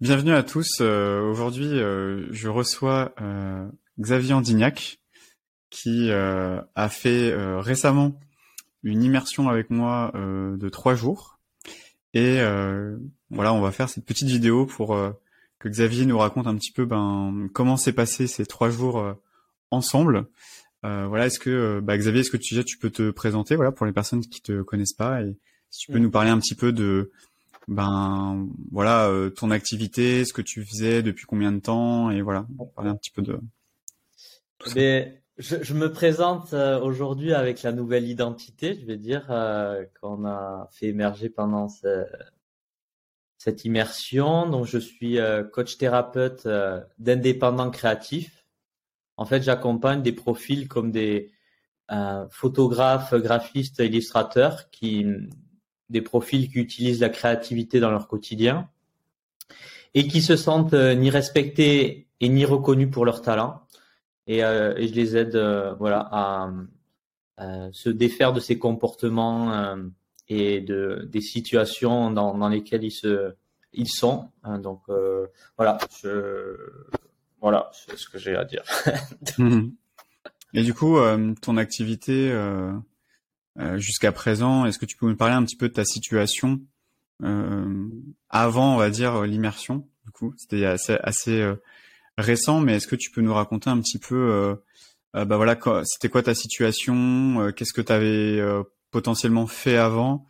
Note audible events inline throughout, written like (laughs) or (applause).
Bienvenue à tous. Euh, aujourd'hui, euh, je reçois euh, Xavier Andignac qui a fait récemment une immersion avec moi de trois jours. Et voilà, on va faire cette petite vidéo pour que Xavier nous raconte un petit peu ben, comment s'est passé ces trois jours ensemble. voilà, est-ce que bah, Xavier, est-ce que tu, tu peux te présenter voilà pour les personnes qui te connaissent pas et si tu peux nous parler un petit peu de ben voilà euh, ton activité, ce que tu faisais depuis combien de temps et voilà, parler un petit peu de. Mais je, me présente euh, aujourd'hui avec la nouvelle identité, je vais dire euh, qu'on a fait émerger pendant cette immersion. Donc je suis coach thérapeute d'indépendants créatifs. En fait, j'accompagne des profils comme des photographes, graphistes, illustrateurs qui des profils qui utilisent la créativité dans leur quotidien et qui se sentent euh, ni respectés et ni reconnus pour leur talent. Et, euh, je les aide euh, voilà, à, se défaire de ces comportements et de, des situations dans, lesquelles ils, se, ils sont. Hein, donc voilà, voilà, c'est ce que j'ai à dire. (laughs) et du coup, ton activité jusqu'à présent. Est-ce que tu peux me parler un petit peu de ta situation euh, avant, on va dire, l'immersion Du coup, c'était assez, assez euh, récent, mais est-ce que tu peux nous raconter un petit peu, bah voilà, c'était quoi ta situation Qu'est-ce que tu avais potentiellement fait avant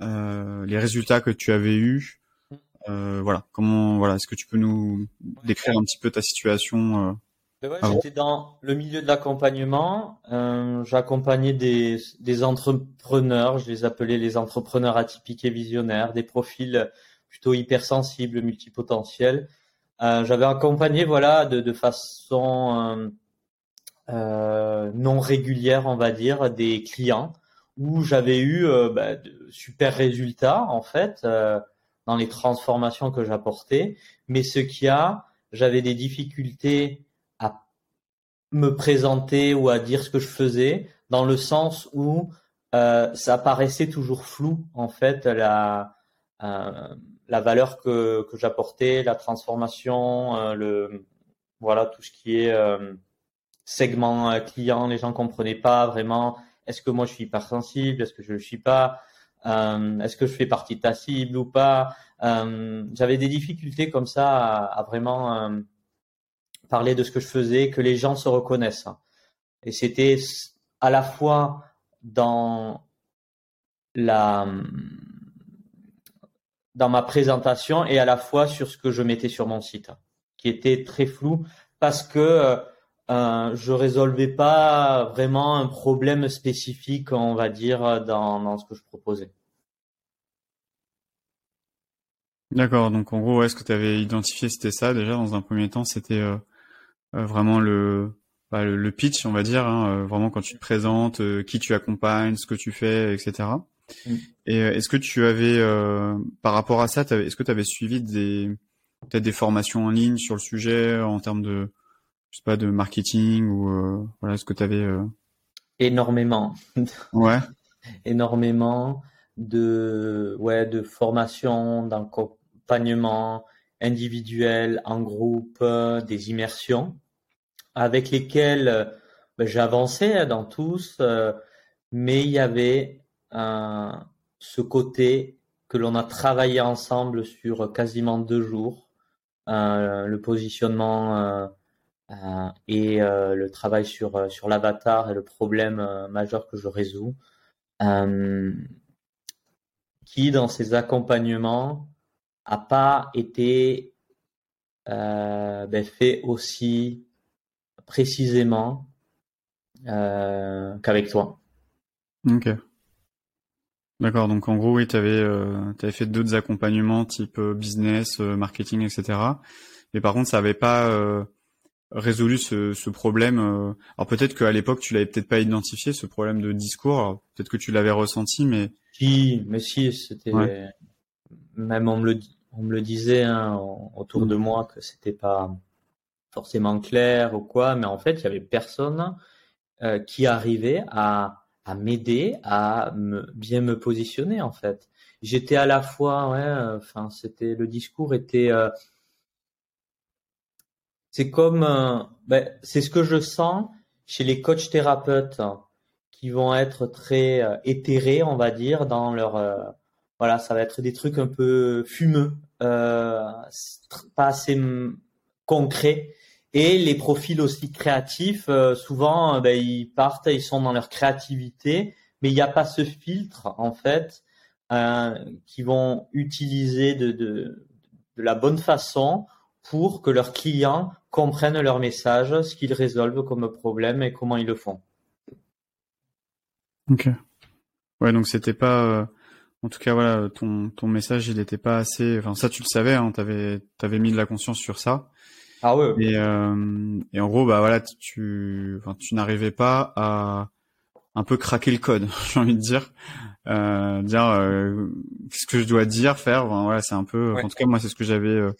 Les résultats que tu avais eus Voilà, comment, voilà, est-ce que tu peux nous décrire un petit peu ta situation ah j'étais dans le milieu de l'accompagnement. Euh, J'accompagnais des, des, entrepreneurs, je les appelais les entrepreneurs atypiques et visionnaires, des profils plutôt hypersensibles, multipotentiels. Euh, J'avais accompagné voilà de, de façon euh, non régulière, on va dire, des clients où j'avais eu bah, de super résultats en fait dans les transformations que j'apportais. Mais ce qui a, j'avais des difficultés me présenter ou à dire ce que je faisais, dans le sens où euh, ça paraissait toujours flou en fait la euh, la valeur que, que j'apportais, la transformation, euh, le voilà tout ce qui est segment client, les gens comprenaient pas vraiment. Est-ce que moi je suis hypersensible Est-ce que je le suis pas Est-ce que je fais partie de ta cible ou pas J'avais des difficultés comme ça à vraiment parler de ce que je faisais, que les gens se reconnaissent. Et c'était à la fois dans la dans ma présentation et à la fois sur ce que je mettais sur mon site, qui était très flou parce que euh, je résolvais pas vraiment un problème spécifique, on va dire, dans, dans ce que je proposais. D'accord, donc en gros, est-ce que tu avais identifié c'était ça déjà dans un premier temps, c'était euh, euh, vraiment bah, le, le, pitch, on va dire, hein, euh, vraiment quand tu te présentes, euh, qui tu accompagnes, ce que tu fais, etc. Mm. Et est-ce que tu avais, par rapport à ça, est-ce que tu avais suivi des peut-être des formations en ligne sur le sujet en termes de, je sais pas, de marketing ou voilà, est-ce que tu avais énormément. (laughs) Ouais. énormément de ouais de formation, d'accompagnement individuel, en groupe, des immersions avec lesquels euh, ben, j'avançais dans tous, euh, mais il y avait ce côté que l'on a travaillé ensemble sur quasiment deux jours, euh, le positionnement et le travail sur, sur l'avatar et le problème majeur que je résous, qui dans ces accompagnements a pas été ben, fait aussi précisément euh, qu'avec toi. Ok. D'accord, donc en gros, oui, tu avais, euh, fait d'autres accompagnements type euh, business, marketing, etc. Mais par contre, ça avait pas résolu ce, ce problème. Alors peut-être qu'à l'époque, tu l'avais peut-être pas identifié, ce problème de discours. Peut-être que tu l'avais ressenti, mais... Si, mais si, c'était... Même on me le, on me le disait hein, autour de moi que c'était pas forcément clair ou quoi, mais en fait, il y avait personne euh, qui arrivait à, à m'aider à bien me positionner en fait. J'étais à la fois, enfin, c'était le discours était euh, c'est comme, ben, c'est ce que je sens chez les coachs thérapeutes qui vont être très éthérés, on va dire, dans leur voilà, ça va être des trucs un peu fumeux, euh, pas assez concrets. Et les profils aussi créatifs, euh, souvent, euh, ben, ils partent, ils sont dans leur créativité, mais il n'y a pas ce filtre en fait euh, qui vont utiliser de, la bonne façon pour que leurs clients comprennent leur message, ce qu'ils résolvent comme problème et comment ils le font. Ok. Ouais, donc c'était pas en tout cas, voilà, ton, ton message, il n'était pas assez. Enfin, ça, tu le savais, hein, t'avais avais mis de la conscience sur ça. Ah ouais. Et, euh, et en gros, bah voilà, tu, enfin, tu n'arrivais pas à un peu craquer le code, (laughs) j'ai envie de dire, euh, dire euh, ce que je dois dire, faire. voilà, c'est un peu. En tout cas, moi, c'est ce que j'avais euh,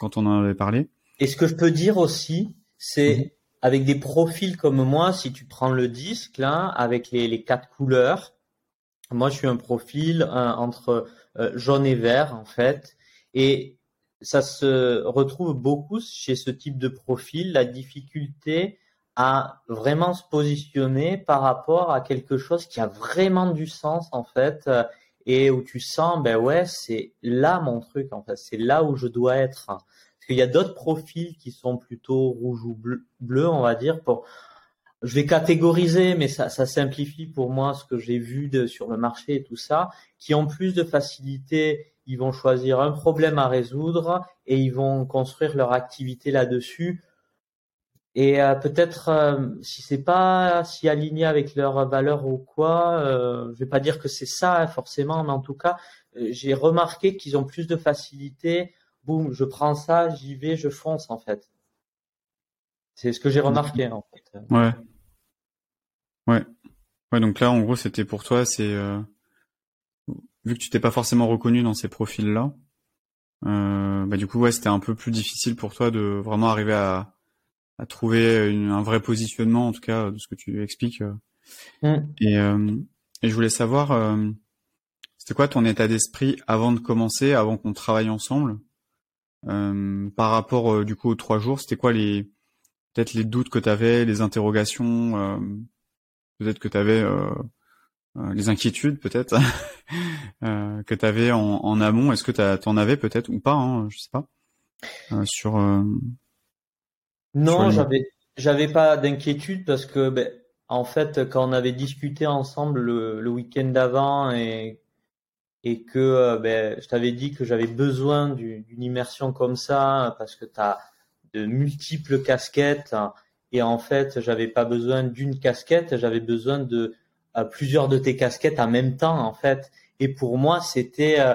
quand on en avait parlé. Et ce que je peux dire aussi, c'est mhm. avec des profils comme moi, si tu prends le disque là, avec les, les quatre couleurs moi, je suis un profil entre euh, jaune et vert, en fait. Et ça se retrouve beaucoup chez ce type de profil, la difficulté à vraiment se positionner par rapport à quelque chose qui a vraiment du sens, en fait, euh, et où tu sens, ben ouais, c'est là mon truc, en fait, c'est là où je dois être. Parce qu'il y a d'autres profils qui sont plutôt rouge ou bleu, on va dire, pour je vais catégoriser, mais ça, simplifie pour moi ce que j'ai vu sur le marché et tout ça, qui ont plus de facilité, ils vont choisir un problème à résoudre et ils vont construire leur activité là-dessus. Et euh, peut-être euh, si c'est pas si aligné avec leurs valeurs ou quoi, euh, je vais pas dire que c'est ça hein, forcément, mais en tout cas, euh, j'ai remarqué qu'ils ont plus de facilité. Boum, je prends ça, j'y vais, je fonce en fait. C'est ce que j'ai remarqué en fait. Ouais. Ouais. Ouais, donc là, en gros, c'était pour toi, c'est euh, vu que tu t'es pas forcément reconnu dans ces profils-là, euh, bah du coup, ouais, c'était un peu plus difficile pour toi de vraiment arriver à, à trouver un vrai positionnement, en tout cas, de ce que tu expliques. Euh. Mm. Et, et je voulais savoir, c'était quoi ton état d'esprit avant de commencer, avant qu'on travaille ensemble, par rapport du coup aux trois jours, c'était quoi les peut-être les doutes que tu avais, les interrogations, euh, peut-être que tu avais euh, euh, les inquiétudes peut-être (laughs) que tu avais en, amont. Est-ce que tu en avais peut-être ou pas hein, Je sais pas. sur non, j'avais j'avais pas d'inquiétude parce que ben, en fait quand on avait discuté ensemble le, week-end d'avant et et que ben, je t'avais dit que j'avais besoin d'une immersion comme ça parce que tu as de multiples casquettes. Et en fait, j'avais pas besoin d'une casquette, j'avais besoin de euh, plusieurs de tes casquettes en même temps, en fait. Et pour moi, c'était, euh,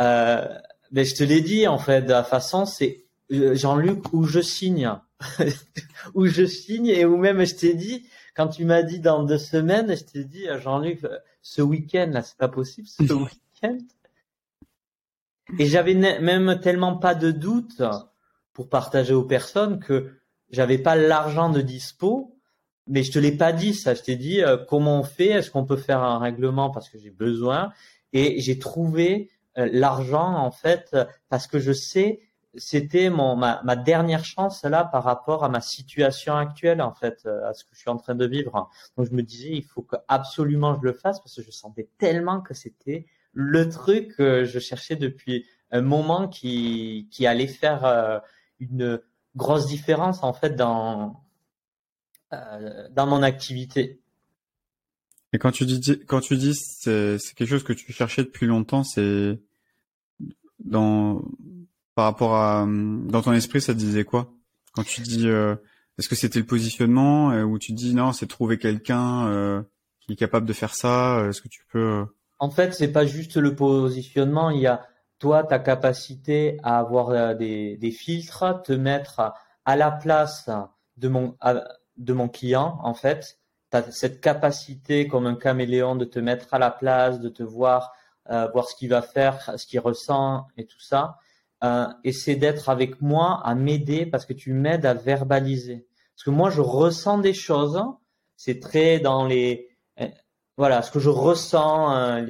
euh, ben, je te l'ai dit, en fait, de la façon, c'est euh, Jean-Luc où je signe, (laughs) où je signe et où même je t'ai dit, quand tu m'as dit dans deux semaines, je t'ai dit, Jean-Luc, ce week-end là, c'est pas possible, ce (laughs) week-end. Et j'avais même tellement pas de doute pour partager aux personnes que j'avais pas l'argent de dispo, mais je te l'ai pas dit ça. Je t'ai dit euh, comment on fait, est-ce qu'on peut faire un règlement parce que j'ai besoin? Et j'ai trouvé euh, l'argent en fait parce que je sais c'était mon ma, ma, dernière chance là par rapport à ma situation actuelle en fait euh, à ce que je suis en train de vivre. Donc je me disais il faut que absolument je le fasse parce que je sentais tellement que c'était le truc que je cherchais depuis un moment qui qui allait faire une grosse différence en fait dans euh, dans mon activité. Et quand tu dis quand tu dis c'est quelque chose que tu cherchais depuis longtemps, c'est dans par rapport à dans ton esprit, ça te disait quoi? Quand tu dis euh, est-ce que c'était le positionnement euh, ou tu dis non, c'est trouver quelqu'un euh, qui est capable de faire ça Est-ce que tu peux En fait, c'est pas juste le positionnement, il y a toi, ta capacité à avoir des, des, filtres, te mettre à la place de mon, de mon client, en fait. Tu cette capacité comme un caméléon de te mettre à la place, de te voir, euh, voir ce qu'il va faire, ce qu'il ressent et tout ça. Euh, et c'est d'être avec moi, à m'aider parce que tu m'aides à verbaliser. Parce que moi, je ressens des choses. C'est très dans les, euh, voilà, ce que je ressens,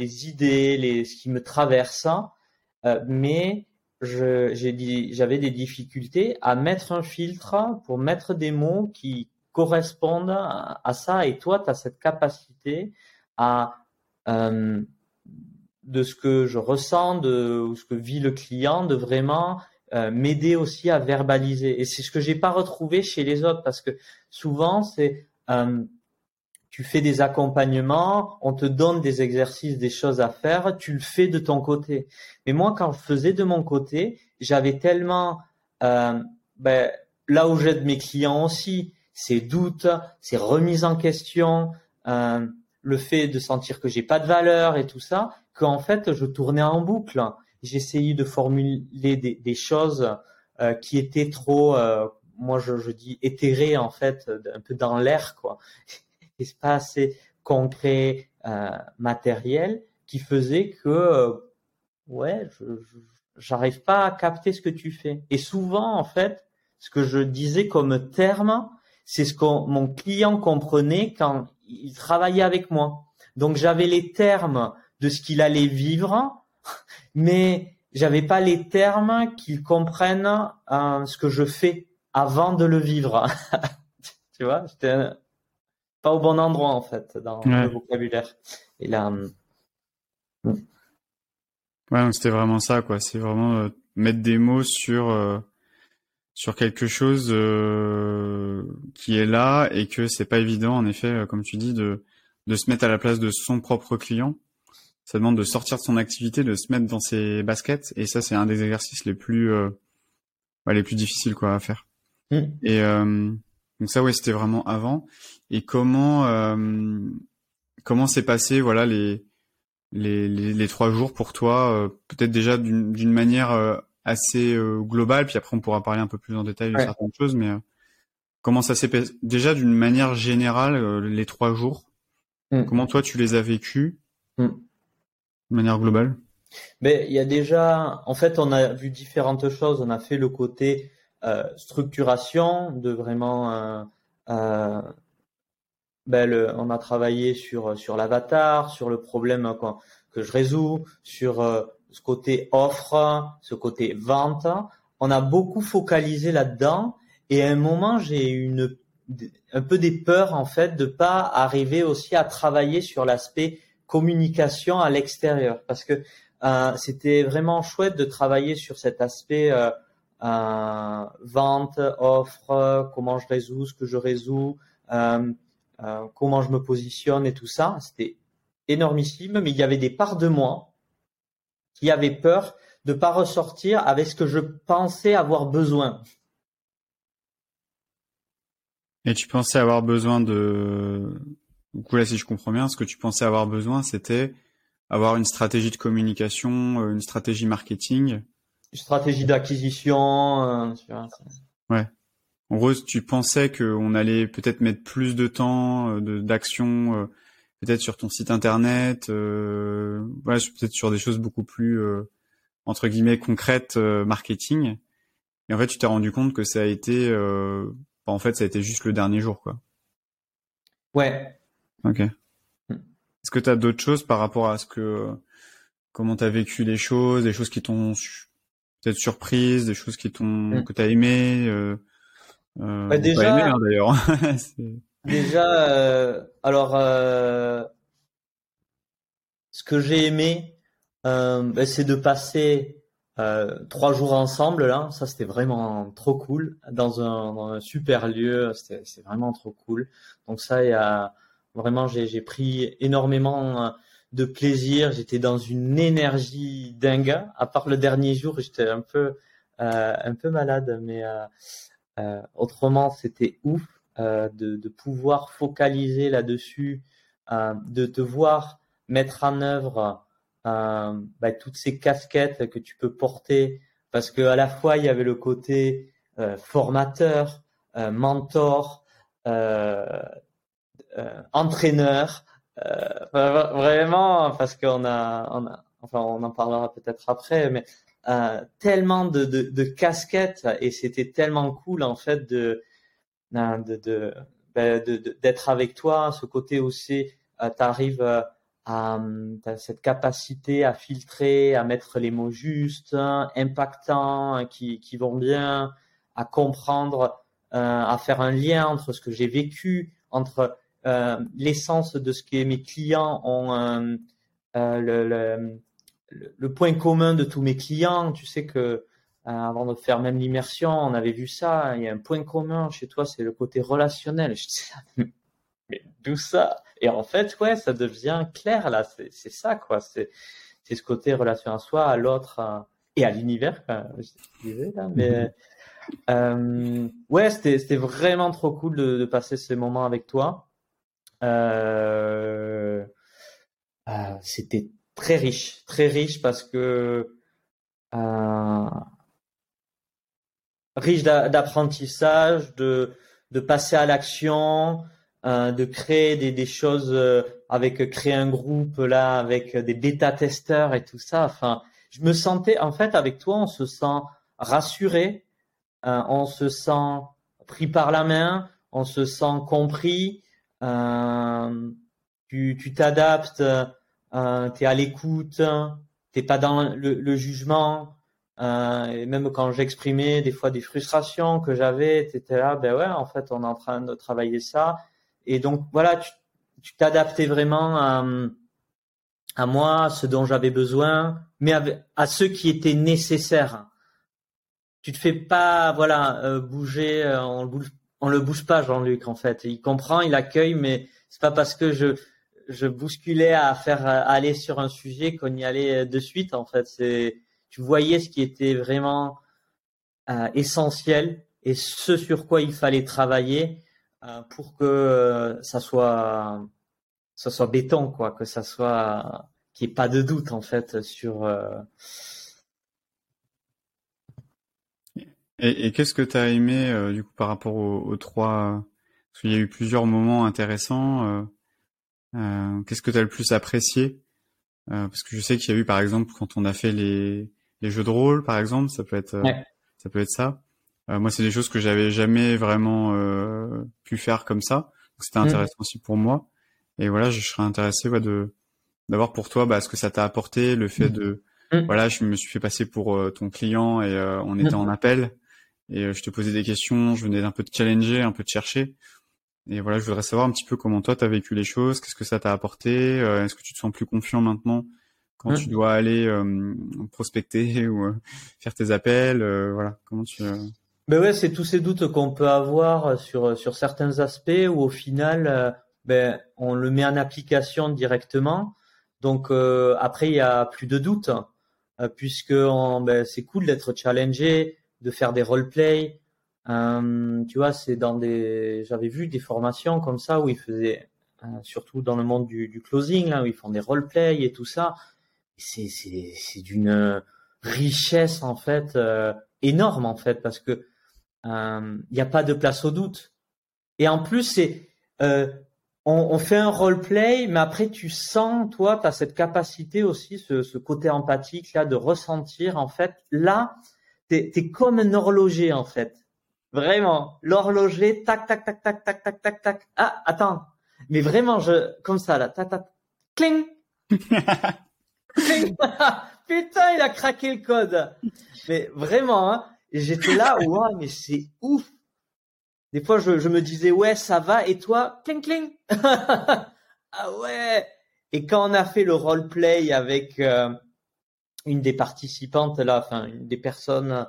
les idées, les, ce qui me traverse, euh, mais j'avais des difficultés à mettre un filtre pour mettre des mots qui correspondent à, ça. Et toi, tu as cette capacité à euh, de ce que je ressens, de ou ce que vit le client, de vraiment euh, m'aider aussi à verbaliser. Et c'est ce que j'ai pas retrouvé chez les autres parce que souvent c'est euh, tu fais des accompagnements, on te donne des exercices, des choses à faire, tu le fais de ton côté. Mais moi, quand je faisais de mon côté, j'avais tellement, euh, ben, là où j'aide mes clients aussi, ces doutes, ces remises en question, euh, le fait de sentir que j'ai pas de valeur et tout ça, qu'en fait, je tournais en boucle. J'essayais de formuler des, choses euh, qui étaient trop, moi je, je dis éthérées en fait, un peu dans l'air quoi assez concret, euh, matériel, qui faisait que, euh, ouais, je, j'arrive pas à capter ce que tu fais. Et souvent, en fait, ce que je disais comme terme, c'est ce que mon client comprenait quand il travaillait avec moi. Donc j'avais les termes de ce qu'il allait vivre, mais j'avais pas les termes qu'il comprenne euh, ce que je fais avant de le vivre. (laughs) tu vois, c'était pas au bon endroit en fait dans le vocabulaire. Et là, hum, hum. ouais, donc c'était vraiment ça quoi. C'est vraiment euh, mettre des mots sur euh, sur quelque chose euh, qui est là et que c'est pas évident en effet, comme tu dis, de de se mettre à la place de son propre client. Ça demande de sortir de son activité, de se mettre dans ses baskets et ça c'est un des exercices les plus les plus difficiles quoi à faire. Mmh. Et donc ça, ouais, c'était vraiment avant. Et comment euh, comment s'est passé, voilà, les, les les, trois jours pour toi euh, Peut-être déjà d'une manière euh, assez globale, puis après on pourra parler un peu plus en détail de certaines choses. Mais comment ça s'est passé Déjà d'une manière générale, les trois jours? Mm. Comment toi tu les as vécus? Mm. de manière globale mais il y a déjà, en fait, on a vu différentes choses. On a fait le côté structuration, de vraiment euh, euh, ben on a travaillé sur sur l'avatar, sur le problème que je résous, sur ce côté offre, ce côté vente. On a beaucoup focalisé là-dedans et à un moment j'ai eu une un peu des peurs en fait de pas arriver aussi à travailler sur l'aspect communication à l'extérieur parce que euh, c'était vraiment chouette de travailler sur cet aspect euh, euh, vente, offre, comment je résous ce que je résous, euh, euh, comment je me positionne et tout ça. C'était énormissime, mais il y avait des parts de moi qui avaient peur de pas ressortir avec ce que je pensais avoir besoin. Et tu pensais avoir besoin de, du coup là si je comprends bien, ce que tu pensais avoir besoin, c'était avoir une stratégie de communication, une stratégie marketing stratégie d'acquisition. Euh, ouais. En gros, tu pensais qu'on allait peut-être mettre plus de temps euh, d'action, euh, peut-être sur ton site internet, euh, peut-être sur des choses beaucoup plus entre guillemets concrètes, marketing. Et en fait, tu t'es rendu compte que ça a été, bah, en fait, ça a été juste le dernier jour, quoi. Ouais. Ok. Mm. Est-ce que tu as d'autres choses par rapport à ce que comment tu as vécu les choses, des choses qui t'ont peut-être surprise, des choses qui t'ont mm. que t'as aimé. Euh, euh, bah déjà, aimé, hein, d'ailleurs. (laughs) déjà, euh, alors euh, ce que j'ai aimé, bah, c'est de passer trois jours ensemble là. Ça, c'était vraiment trop cool dans un, dans un super lieu. C'était c'est vraiment trop cool. Donc ça, il y a vraiment j'ai pris énormément de plaisir. J'étais dans une énergie dingue. À part le dernier jour, j'étais un peu euh, un peu malade, mais euh, euh, autrement c'était ouf de, pouvoir focaliser là-dessus, de te voir mettre en œuvre bah, toutes ces casquettes que tu peux porter, parce que à la fois il y avait le côté formateur, mentor, entraîneur, vraiment, parce qu'on a, on a, enfin, on en parlera peut-être après, mais euh, tellement de, de, casquettes et c'était tellement cool en fait de de, de ben, d'être avec toi, ce côté aussi, euh, tu arrives à cette capacité à filtrer, à mettre les mots justes, impactants, qui, qui vont bien, à comprendre, euh, à faire un lien entre ce que j'ai vécu, entre euh, l'essence de ce que mes clients ont, euh, le, le, le, point commun de tous mes clients. Tu sais que avant de faire même l'immersion, on avait vu ça. Il y a un point commun chez toi, c'est le côté relationnel. Je dis, (laughs) mais d'où ça? Et en fait, ouais, ça devient clair là. C'est ça, quoi. C'est ce côté relation à soi, à l'autre et à l'univers. Mais mm-hmm. euh, ouais, c'était vraiment trop cool de, de, passer ces moments avec toi. Euh, euh, c'était très riche, très riche parce que euh, riche d'apprentissage, de, de passer à l'action, euh, de créer des, choses avec créer un groupe là avec des bêta testeurs et tout ça. Enfin, je me sentais en fait avec toi, on se sent rassuré, on se sent pris par la main, on se sent compris. Euh, tu t'adaptes, euh, tu es à l'écoute, t'es pas dans le, jugement. Euh, et même quand j'exprimais des fois des frustrations que j'avais, tu étais là, ben ouais, en fait, on est en train de travailler ça. Et donc, voilà, tu t'adaptais vraiment à, à moi, à ce dont j'avais besoin, mais à, à ce qui était nécessaire. Tu te fais pas, voilà, euh, bouger, euh, on, le bouge, on le bouge pas, Jean-Luc, en fait. Il comprend, il accueille, mais c'est pas parce que je, je bousculais à faire aller sur un sujet qu'on y allait de suite, en fait. C'est, tu voyais ce qui était vraiment euh, essentiel et ce sur quoi il fallait travailler euh, pour que euh, ça soit ça soit béton quoi que ça soit qu'il n'y ait pas de doute en fait sur et, et qu'est-ce que tu as aimé du coup par rapport aux, trois parce qu'il y a eu plusieurs moments intéressants qu'est-ce que tu as le plus apprécié parce que je sais qu'il y a eu par exemple quand on a fait les les jeux de rôle, par exemple, ça peut être, euh, ça peut être ça. Euh, moi, c'est des choses que j'avais jamais vraiment euh, pu faire comme ça. C'était mm. intéressant aussi pour moi. Et voilà, je serais intéressé ouais, de d'avoir pour toi bah, ce que ça t'a apporté, le fait mm. de mm. voilà, je me suis fait passer pour ton client et on était en appel et je te posais des questions, je venais un peu de challenger, un peu de chercher. Et voilà, je voudrais savoir un petit peu comment toi t'as vécu les choses, qu'est-ce que ça t'a apporté, est-ce que tu te sens plus confiant maintenant quand tu dois aller euh, prospecter (laughs) ou euh, faire tes appels, euh, voilà, comment tu Ben ouais, c'est tous ces doutes qu'on peut avoir sur sur certains aspects où au final, ben on le met en application directement. Donc après, il y a plus de doutes puisque ben, c'est cool d'être challengé, de faire des roleplay. tu vois, c'est dans des, j'avais vu des formations comme ça où ils faisaient, surtout dans le monde du, closing là, où ils font des roleplay et tout ça c'est c'est d'une richesse en fait euh, énorme en fait parce que il euh, n'y a pas de place au doute. Et en plus c'est euh, on, on, fait un roleplay, mais après tu sens, toi, tu as cette capacité aussi, ce, ce, côté empathique là, de ressentir en fait. Là, t'es es comme un horloger en fait. Vraiment, l'horloger, tac, tac, tac, tac, tac, tac, tac, tac. Ah, attends, mais vraiment, je comme ça là, tac, tac, cling. (laughs) Putain, il a craqué le code. Mais vraiment, hein, j'étais là, (laughs) ouais, mais c'est ouf. Des fois, je, je, me disais, ouais, ça va, et toi, cling cling. (laughs) ah ouais. Et quand on a fait le roleplay avec euh, une des participantes là, enfin une des personnes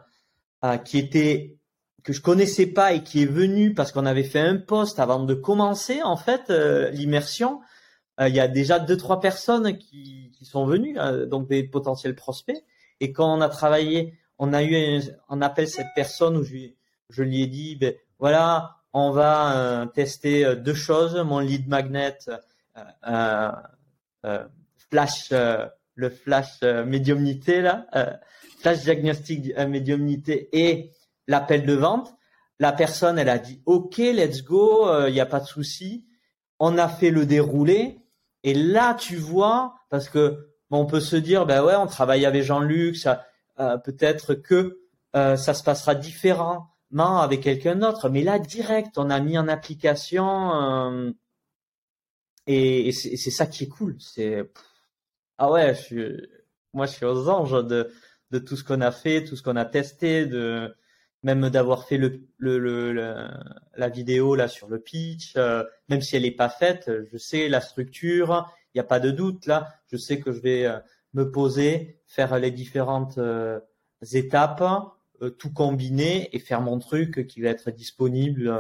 euh, qui était que je connaissais pas et qui est venue parce qu'on avait fait un post avant de commencer en fait euh, l'immersion euh, il y a déjà deux trois personnes qui, qui sont venues, euh, donc des potentiels prospects. Et quand on a travaillé, on a eu un, on appelle cette personne où je, je lui ai dit, ben voilà, on va euh, tester deux choses, mon lead magnet, flash, le flash médiumnité là, flash diagnostic médiumnité et l'appel de vente. La personne, elle a dit, OK, let's go, il n'y a pas de souci. On a fait le déroulé. Et là, tu vois, parce que on peut se dire, ben ouais, on travaille avec Jean-Luc, euh, peut-être que euh, ça se passera différemment avec quelqu'un d'autre. Mais là, direct, on a mis en application euh, et, c'est ça qui est cool. C'est ah ouais, je suis, moi je suis aux anges de de tout ce qu'on a fait, tout ce qu'on a testé, de même d'avoir fait le, le, la vidéo là sur le pitch, euh, même si elle n'est pas faite, je sais la structure, il n'y a pas de doute là, je sais que je vais euh, me poser, faire les différentes euh, étapes, tout combiner et faire mon truc qui va être disponible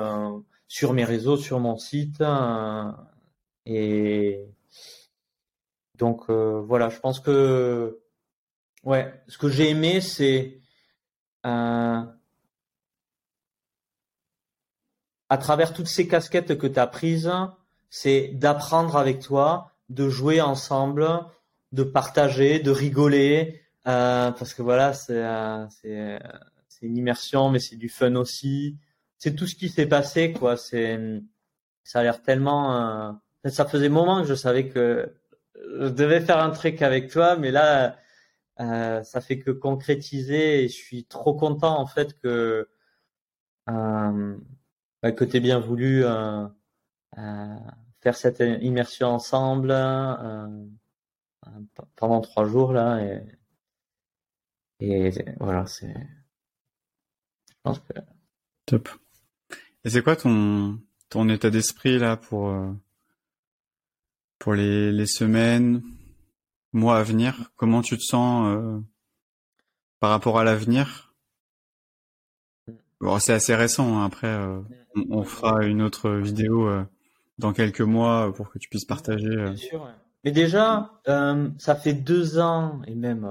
sur mes réseaux, sur mon site. et donc voilà, je pense que ouais, ce que j'ai aimé, c'est à travers toutes ces casquettes que tu as prises, c'est d'apprendre avec toi, de jouer ensemble, de partager, de rigoler, euh, parce que voilà, c'est euh, une immersion, mais c'est du fun aussi. C'est tout ce qui s'est passé, quoi. Ça a l'air tellement. Euh, ça faisait moment que je savais que je devais faire un truc avec toi, mais là, euh, ça fait que concrétiser. Et je suis trop content en fait que euh, bah, bien voulu euh, euh, faire cette immersion ensemble euh, pendant trois jours là et, et voilà c'est je pense que top et c'est quoi ton ton état d'esprit là pour pour les, les semaines mois à venir comment tu te sens par rapport à l'avenir? Bon, c'est assez récent. Hein. Après, euh, on, fera une autre vidéo euh, dans quelques mois pour que tu puisses partager. Euh. Bien sûr. Mais déjà, ça fait deux ans et même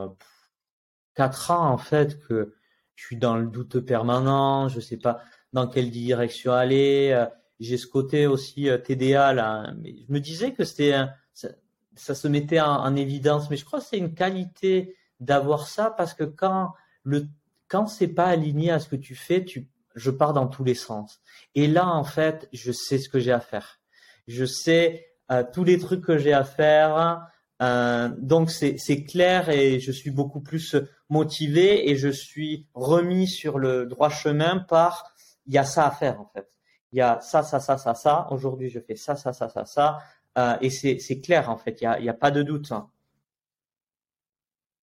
quatre ans en fait que je suis dans le doute permanent. Je sais pas dans quelle direction aller. J'ai ce côté aussi TDA là. Mais je me disais que c'était ça, se mettait en, en évidence. Mais je crois que c'est une qualité d'avoir ça parce que quand le quand c'est pas aligné à ce que tu fais, tu, je pars dans tous les sens. Et là, en fait, je sais ce que j'ai à faire. Je sais euh, tous les trucs que j'ai à faire. Euh, donc c'est clair et je suis beaucoup plus motivé et je suis remis sur le droit chemin par il y a ça à faire en fait. Il y a ça, ça, ça, ça, ça. Aujourd'hui, je fais ça, ça, ça, ça, ça. Euh, et c'est clair en fait. Il y a, il y a pas de doute. Hein.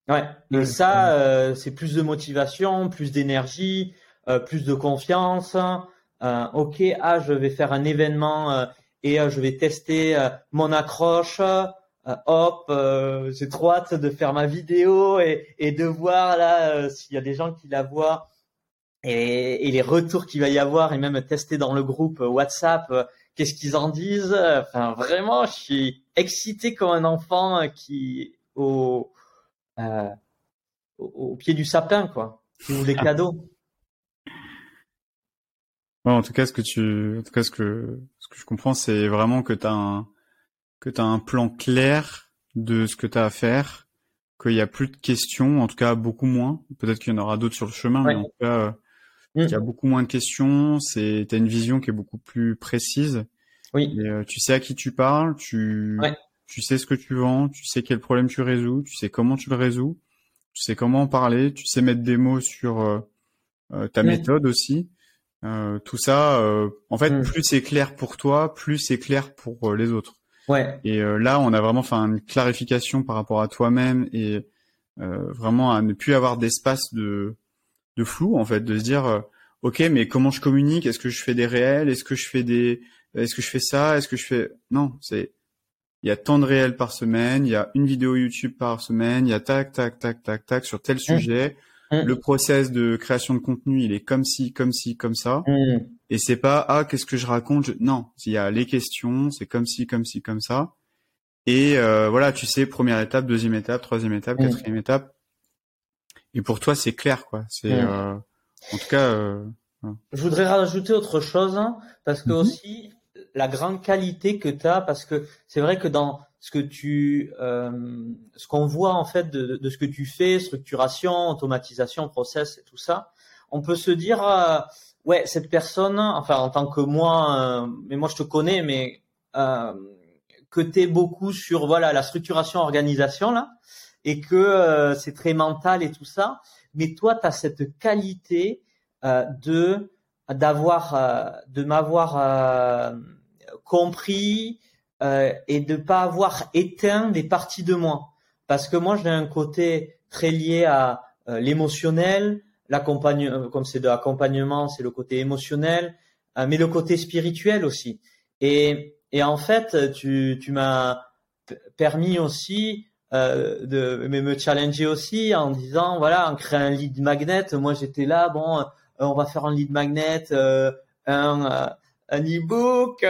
Ouais. Et ça, euh, c'est plus de motivation, plus d'énergie, euh, plus de confiance. Euh, ok, ah, je vais faire un événement et je vais tester mon accroche. hop, j'ai trop hâte de faire ma vidéo et, et de voir là s'il y a des gens qui la voient et, et les retours qu'il va y avoir et même tester dans le groupe WhatsApp qu'est-ce qu'ils en disent? Enfin, vraiment, je suis excité comme un enfant qui au euh, au, pied du sapin, quoi. Ou des (laughs) cadeaux. en tout cas, ce que tu, en tout cas, ce que, ce que je comprends, c'est vraiment que tu as un, que tu un plan clair de ce que tu as à faire, qu'il n'y a plus de questions, en tout cas beaucoup moins. Peut-être qu'il y en aura d'autres sur le chemin, mais en tout cas, mm. il y a beaucoup moins de questions. C'est, t'as une vision qui est beaucoup plus précise. Oui. Euh, tu sais à qui tu parles, tu, tu sais ce que tu vends, tu sais quel problème tu résous, tu sais comment tu le résous, tu sais comment en parler, tu sais mettre des mots sur euh, euh, ta méthode aussi. Euh, tout ça, en fait, mm. plus c'est clair pour toi, plus c'est clair pour les autres. Ouais. Et là, on a vraiment fait une clarification par rapport à toi-même et vraiment à ne plus avoir d'espace de, de flou, en fait, de se dire, ok, mais comment je communique? Est-ce que je fais des réels? Est-ce que je fais des Est-ce que je fais ça? Est-ce que je fais Non, c'est il y a tant de réels par semaine, il y a une vidéo YouTube par semaine, il y a tac, tac, tac, tac, tac sur tel mmh. sujet. Mmh. Le process de création de contenu, il est comme ci, comme ci, comme ça. Mmh. Et c'est pas, ah, qu'est-ce que je raconte? Non, il y a les questions, c'est comme ci, comme ci, comme ça. Et euh, voilà, tu sais, première étape, deuxième étape, troisième étape, quatrième étape. Et pour toi, c'est clair, quoi. C'est, euh, en tout cas. Euh, je voudrais rajouter autre chose, hein, parce que aussi, la grande qualité que tu as parce que c'est vrai que dans ce que tu euh, ce qu'on voit en fait de, de, ce que tu fais structuration automatisation process et tout ça on peut se dire euh, ouais cette personne enfin en tant que moi euh, mais moi je te connais mais euh, que tu es beaucoup sur voilà la structuration organisation là et que euh, c'est très mental et tout ça mais toi tu as cette qualité de d'avoir de m'avoir compris, euh, et de pas avoir éteint des parties de moi. Parce que moi, j'ai un côté très lié à euh, l'émotionnel, l'accompagnement, euh, comme c'est de l'accompagnement, c'est le côté émotionnel, euh, mais le côté spirituel aussi. Et, et en fait, tu, tu m'as permis aussi euh, de me challenger aussi en disant voilà, on crée un lead magnet. Moi, j'étais là, bon, on va faire un lead magnet, euh, un un e-book,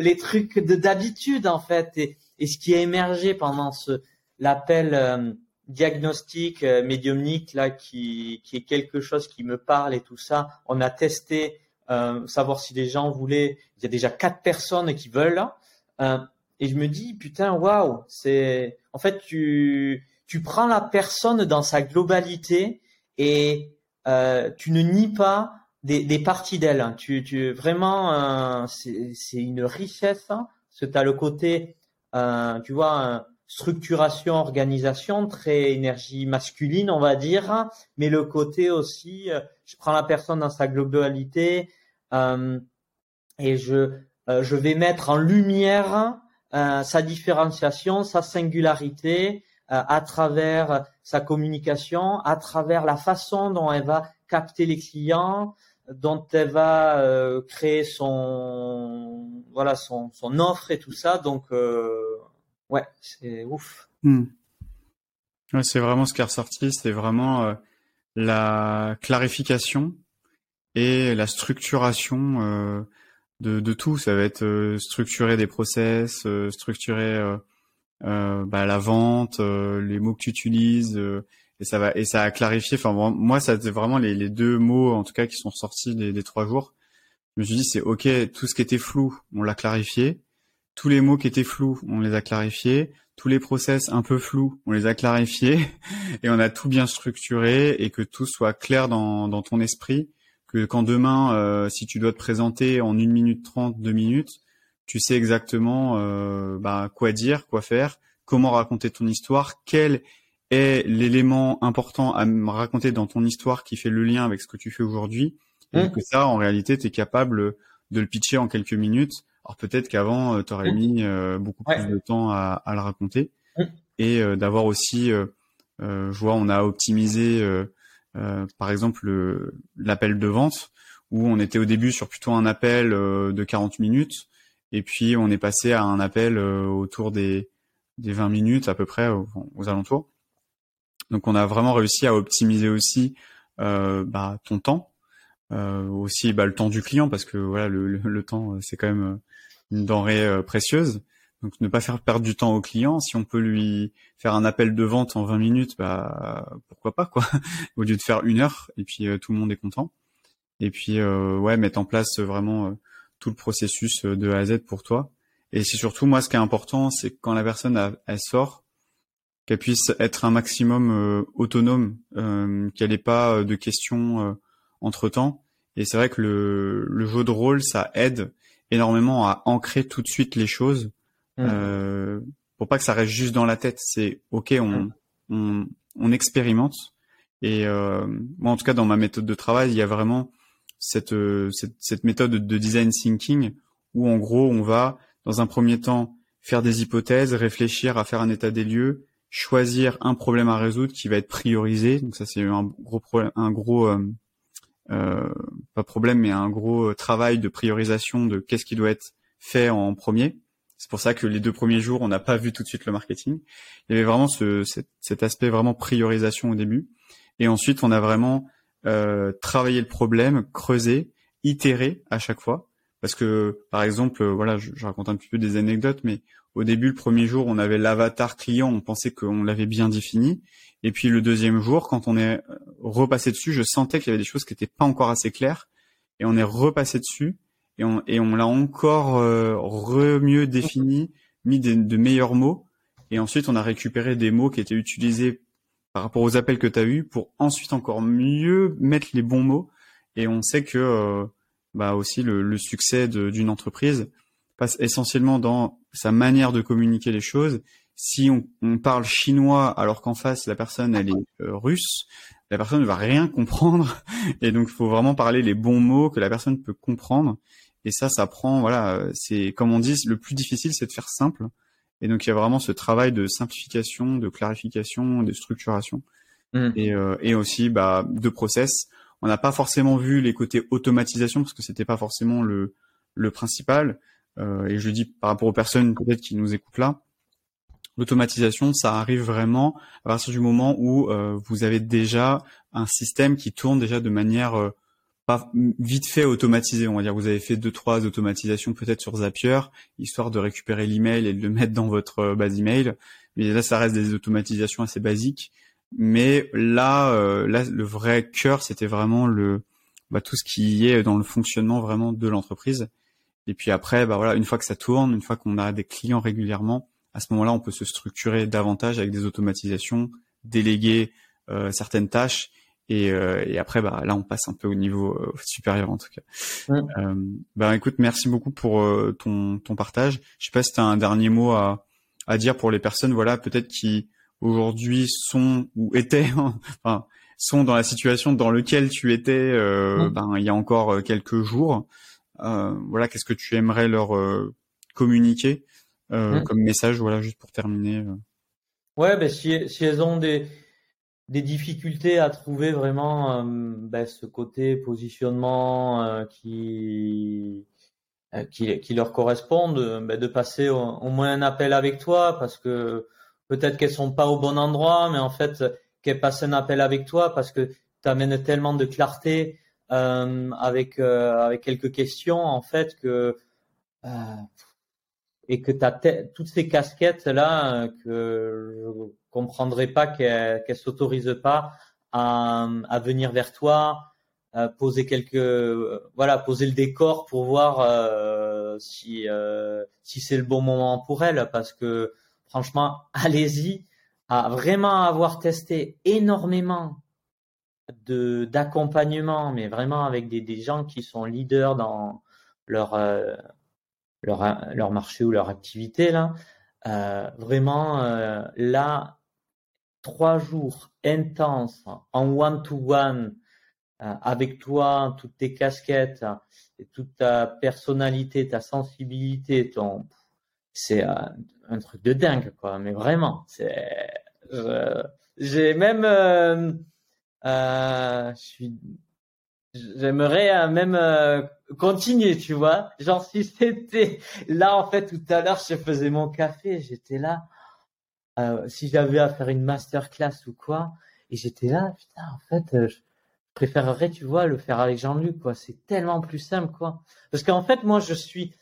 les trucs de d'habitude en fait. Et, et, ce qui a émergé pendant ce l'appel diagnostic euh, médiumnique là qui, qui est quelque chose qui me parle et tout ça. On a testé euh, savoir si les gens voulaient. Il y a déjà quatre personnes qui veulent. Euh, et je me dis putain waouh, c'est en fait tu tu prends la personne dans sa globalité et euh, tu ne nies pas des, parties d'elle. Tu, tu vraiment euh, c'est une richesse hein, parce que tu as le côté euh, tu vois structuration, organisation, très énergie masculine, on va dire, mais le côté aussi, euh, je prends la personne dans sa globalité et je, je vais mettre en lumière sa différenciation, sa singularité à travers sa communication, à travers la façon dont elle va capter les clients, dont elle va créer son voilà son, son offre et tout ça. Donc ouais, c'est ouf. Hmm. Ouais, c'est vraiment ce qui est ressorti, c'est vraiment euh, la clarification et la structuration euh, de, de, tout. Ça va être euh, structurer des process, euh, structurer bah, la vente, les mots que tu utilises, et ça va et ça a clarifié. Enfin moi, ça c'est vraiment les, les, deux mots en tout cas qui sont ressortis des, des trois jours. Je me suis dit c'est ok, tout ce qui était flou, on l'a clarifié tous les mots qui étaient flous, on les a clarifiés. Tous les process un peu flous, on les a clarifiés. (laughs) Et on a tout bien structuré et que tout soit clair dans, dans ton esprit. Que quand demain, euh, si tu dois te présenter en une minute trente, deux minutes, tu sais exactement euh, bah, quoi dire, quoi faire, comment raconter ton histoire, quel est l'élément important à me raconter dans ton histoire qui fait le lien avec ce que tu fais aujourd'hui. Et mmh. que ça, en réalité, tu es capable de le pitcher en quelques minutes alors peut-être qu'avant, euh, tu aurais mm. mis euh, beaucoup plus de temps à, à le raconter mm. et d'avoir aussi, je vois, on a optimisé, par exemple, l'appel de vente où on était au début sur plutôt un appel de 40 minutes et puis on est passé à un appel autour des, des 20 minutes à peu près aux, alentours. Donc on a vraiment réussi à optimiser aussi bah, ton temps euh, aussi bah, le temps du client parce que voilà le, le, temps c'est quand même euh, une denrée euh, précieuse. Donc ne pas faire perdre du temps au client. Si on peut lui faire un appel de vente en 20 minutes, bah pourquoi pas quoi, (laughs) au lieu de faire une heure et puis tout le monde est content. Et puis euh, ouais mettre en place vraiment tout le processus de A à Z pour toi. Et c'est surtout moi ce qui est important, c'est que quand la personne elle sort, qu'elle puisse être un maximum autonome, qu'elle n'ait pas de questions entre temps. Et c'est vrai que le, jeu de rôle, ça aide énormément à ancrer tout de suite les choses, mmh. euh, pour pas que ça reste juste dans la tête. C'est ok, on, mmh. on, on, expérimente. Et euh, moi, en tout cas, dans ma méthode de travail, il y a vraiment cette, cette, cette méthode de design thinking où, en gros, on va, dans un premier temps, faire des hypothèses, réfléchir à faire un état des lieux, choisir un problème à résoudre qui va être priorisé. Donc ça, c'est un gros problème, un gros euh, euh, pas problème, mais un gros euh, travail de priorisation de qu'est-ce qui doit être fait en premier. C'est pour ça que les deux premiers jours, on n'a pas vu tout de suite le marketing. Il y avait vraiment ce, cet, aspect vraiment priorisation au début. Et ensuite, on a vraiment euh, travaillé le problème, creusé, itéré à chaque fois. Parce que, par exemple, voilà, je, je, raconte un petit peu des anecdotes, mais au début, le premier jour, on avait l'avatar client, on pensait qu'on l'avait bien défini. Et puis le deuxième jour, quand on est repassé dessus, je sentais qu'il y avait des choses qui n'étaient pas encore assez claires. Et on est repassé dessus et on, l'a encore euh, mieux défini, mis de meilleurs mots. Et ensuite, on a récupéré des mots qui étaient utilisés par rapport aux appels que tu as eus pour ensuite encore mieux mettre les bons mots. Et on sait que euh, bah aussi le, succès d'une entreprise passe essentiellement dans sa manière de communiquer les choses. Si on, on parle chinois alors qu'en face la personne elle est euh, russe, la personne ne va rien comprendre (laughs) et donc il faut vraiment parler les bons mots que la personne peut comprendre. Et ça, ça prend, voilà, c'est comme on dit, le plus difficile, c'est de faire simple. Et donc il y a vraiment ce travail de simplification, de clarification, de structuration, mmh. et, euh, et aussi bah, de process. On n'a pas forcément vu les côtés automatisation parce que c'était pas forcément le, le principal. Euh, et je dis par rapport aux personnes peut-être qui nous écoutent là, l'automatisation, ça arrive vraiment à partir du moment où euh, vous avez déjà un système qui tourne déjà de manière euh, pas vite fait automatisée. On va dire vous avez fait deux trois automatisations peut-être sur Zapier, histoire de récupérer l'email et de le mettre dans votre euh, base email. Mais là, ça reste des automatisations assez basiques. Mais là, là, le vrai cœur, c'était vraiment le bah, tout ce qui est dans le fonctionnement vraiment de l'entreprise. Et puis après, bah voilà, une fois que ça tourne, une fois qu'on a des clients régulièrement, à ce moment-là, on peut se structurer davantage avec des automatisations, déléguer euh, certaines tâches et, euh, et, après, bah, là, on passe un peu au niveau euh, supérieur en tout cas. Euh, bah, écoute, merci beaucoup pour ton, ton partage. Je sais pas si tu as un dernier mot à, à dire pour les personnes, voilà, peut-être qui aujourd'hui sont ou étaient, (laughs) enfin, sont dans la situation dans laquelle tu étais ben, il y a encore quelques jours. voilà, qu'est-ce que tu aimerais leur communiquer euh, comme message, voilà, juste pour terminer. Euh? Ouais, ben si, si elles ont des, des difficultés à trouver vraiment euh, ben, ce côté positionnement qui, qui, qui leur correspond, de, ben, de passer au, moins un appel avec toi, parce que peut-être qu'elles sont pas au bon endroit, mais en fait qu'elles passent un appel avec toi parce que tu amènes tellement de clarté avec avec quelques questions en fait que et que tu as toutes ces casquettes là euh, que je comprendrais pas qu'elles ne s'autorisent pas à, à, venir vers toi, à poser quelques voilà, poser le décor pour voir euh, si euh, si c'est le bon moment pour elles. Parce que franchement, (laughs) allez-y. À vraiment avoir testé énormément de d'accompagnement mais vraiment avec des, des gens qui sont leaders dans leur euh, leur, leur marché ou leur activité là. Euh, vraiment euh, là, trois jours intenses en one-to-one euh, avec toi, toutes tes casquettes, et toute ta personnalité, ta sensibilité, ton, c'est un truc de dingue quoi. Mais vraiment, c'est, j'ai même, je suis J'aimerais euh, même euh, continuer, tu vois. Genre si c'était là en fait tout à l'heure, je faisais mon café, j'étais là. Euh, si j'avais à faire une masterclass ou quoi, et j'étais là, putain, en fait, je préférerais, tu vois, le faire avec Jean-Luc, quoi. C'est tellement plus simple, quoi. Parce qu'en fait, moi, je suis,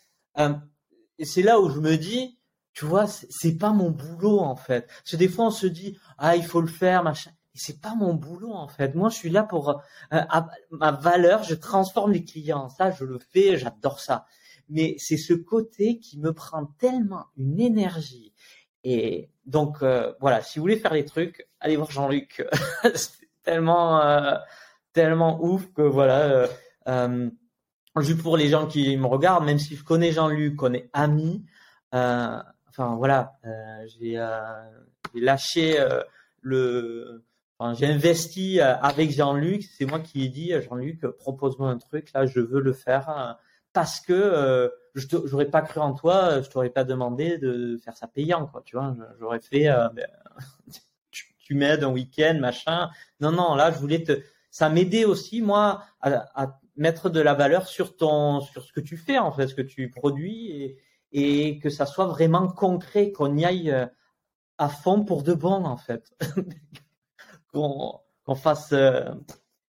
c'est là où je me dis, tu vois, c'est pas mon boulot en fait. Parce que des fois, on se dit, ah, il faut le faire, machin c'est pas mon boulot en fait. Moi, je suis là pour euh, ma valeur. Je transforme les clients. Ça, je le fais. J'adore ça. Mais c'est ce côté qui me prend tellement une énergie. Et donc euh, voilà, si vous voulez faire des trucs, allez voir Jean-Luc. (laughs) c'est tellement euh, tellement ouf que voilà. juste pour les gens qui me regardent, même si je connais Jean-Luc, on est amis. enfin voilà, j'ai lâché le j'ai investi euh, avec Jean-Luc. C'est moi qui ai dit Jean-Luc, propose-moi un truc. Là, je veux le faire euh, parce que euh, je n'aurais pas cru en toi. Je t'aurais pas demandé de faire ça payant, quoi. Tu vois, j'aurais fait. Ben, (laughs) tu, m'aides un week-end, machin. Non, non. Là, je voulais te. Ça m'aidait aussi moi à, mettre de la valeur sur ton, sur ce que tu fais en fait, ce que tu produis et, et que ça soit vraiment concret, qu'on y aille à fond pour de bon en fait. (laughs) qu'on fasse euh,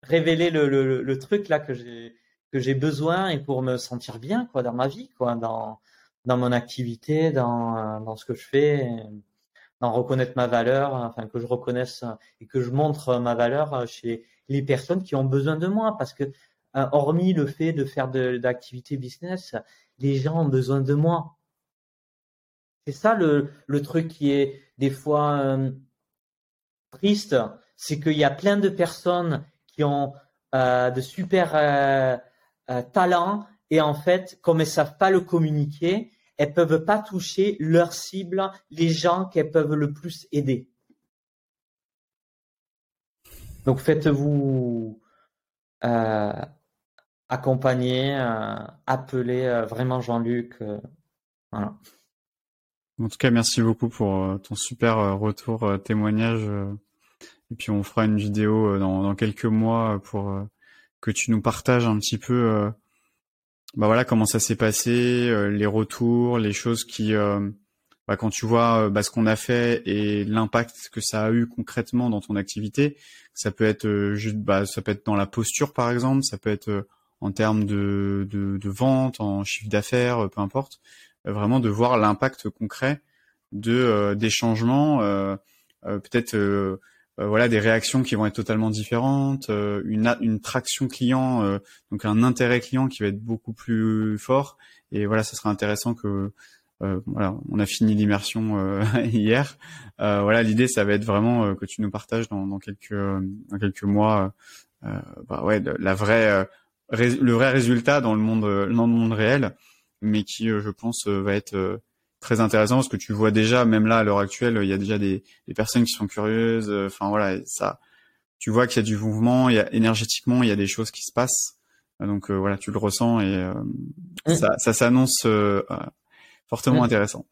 révéler le, le, truc là que j'ai que j'ai besoin et pour me sentir bien quoi dans ma vie quoi dans dans mon activité dans dans ce que je fais dans reconnaître ma valeur enfin que je reconnaisse et que je montre ma valeur chez les personnes qui ont besoin de moi. Parce que euh, hormis le fait de faire de d'activité business les gens ont besoin de moi. C'est ça le le truc qui est des fois euh, triste c'est qu'il y a plein de personnes qui ont euh, de super euh, euh, talents et en fait, comme elles savent pas le communiquer, elles peuvent pas toucher leur cible, les gens qu'elles peuvent le plus aider. Donc faites-vous accompagner, appeler vraiment Jean-Luc. voilà. En tout cas, merci beaucoup pour ton super retour, témoignage. Et puis on fera une vidéo dans, dans quelques mois pour que tu nous partages un petit peu bah voilà comment ça s'est passé, euh, les retours, les choses qui, euh, bah, quand tu vois euh, bah, ce qu'on a fait et l'impact que ça a eu concrètement dans ton activité, ça peut être juste, bah, ça peut être dans la posture par exemple, ça peut être en termes de, de, de vente, en chiffre d'affaires, peu importe, vraiment de voir l'impact concret de des changements, peut-être euh, voilà des réactions qui vont être totalement différentes, euh, une, une traction client, euh, donc un intérêt client qui va être beaucoup plus fort. Et voilà, ça sera intéressant que voilà, on a fini l'immersion (laughs) hier. voilà, l'idée, ça va être vraiment que tu nous partages dans, quelques quelques mois, bah ouais, la vraie le vrai résultat dans le monde dans le monde réel, mais qui, je pense, va être très intéressant parce que tu vois déjà, même là à l'heure actuelle, il y a déjà des, des personnes qui sont curieuses. Euh, enfin voilà, ça, tu vois qu'il y a du mouvement, il y a énergétiquement, il y a des choses qui se passent. Donc euh, voilà, tu le ressens et euh, mm. ça, ça s'annonce fortement mm. intéressant.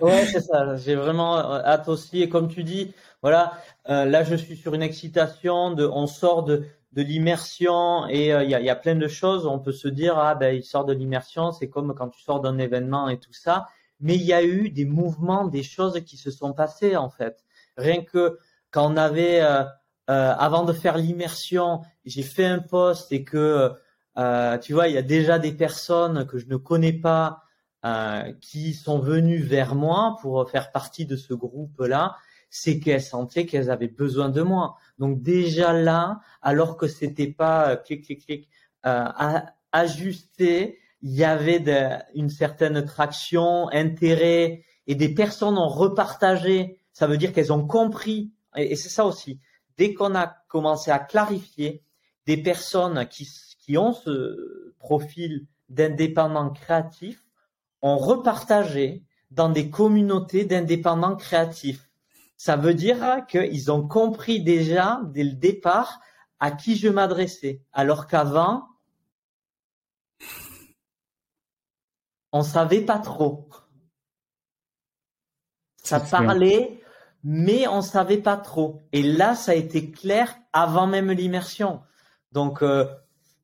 ouais, (laughs) c'est ça. J'ai vraiment hâte aussi. Et comme tu dis, voilà, là je suis sur une excitation de, on sort de de l'immersion et il y, a, y, a, plein de choses. On peut se dire ah ben il sort de l'immersion, c'est comme quand tu sors d'un événement et tout ça mais il y a eu des mouvements, des choses qui se sont passées en fait. Rien que quand on avait, euh, euh, avant de faire l'immersion, j'ai fait un post et que, euh, tu vois, il y a déjà des personnes que je ne connais pas qui sont venues vers moi pour faire partie de ce groupe-là, c'est qu'elles sentaient qu'elles avaient besoin de moi. Donc déjà là, alors que c'était pas clic clic clic ajusté, il y avait une certaine traction, intérêt, et des personnes ont repartagé. Ça veut dire qu'elles ont compris, et, c'est ça aussi. Dès qu'on a commencé à clarifier, des personnes qui, qui ont ce profil d'indépendants créatifs ont repartagé dans des communautés d'indépendants créatifs. Ça veut dire qu'ils ont compris déjà dès le départ à qui je m'adressais, alors qu'avant, on savait pas trop. Ça parlait, mais on savait pas trop. Et là, ça a été clair avant même l'immersion. Donc euh,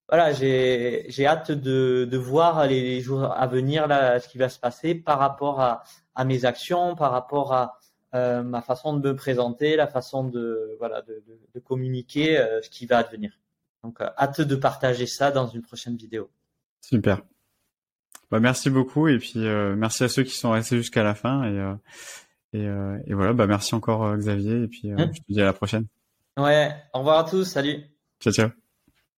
voilà, j'ai j'ai hâte de, de voir les, jours à venir là ce qui va se passer par rapport à, à mes actions, par rapport à euh, ma façon de me présenter, la façon de voilà de, de, communiquer, euh, ce qui va advenir. Donc hâte de partager ça dans une prochaine vidéo. Super. Bah, merci beaucoup et puis euh, merci à ceux qui sont restés jusqu'à la fin et euh, et, euh, et, voilà bah merci encore Xavier et puis mmh. je te dis à la prochaine. Ouais, au revoir à tous, salut. Ciao ciao.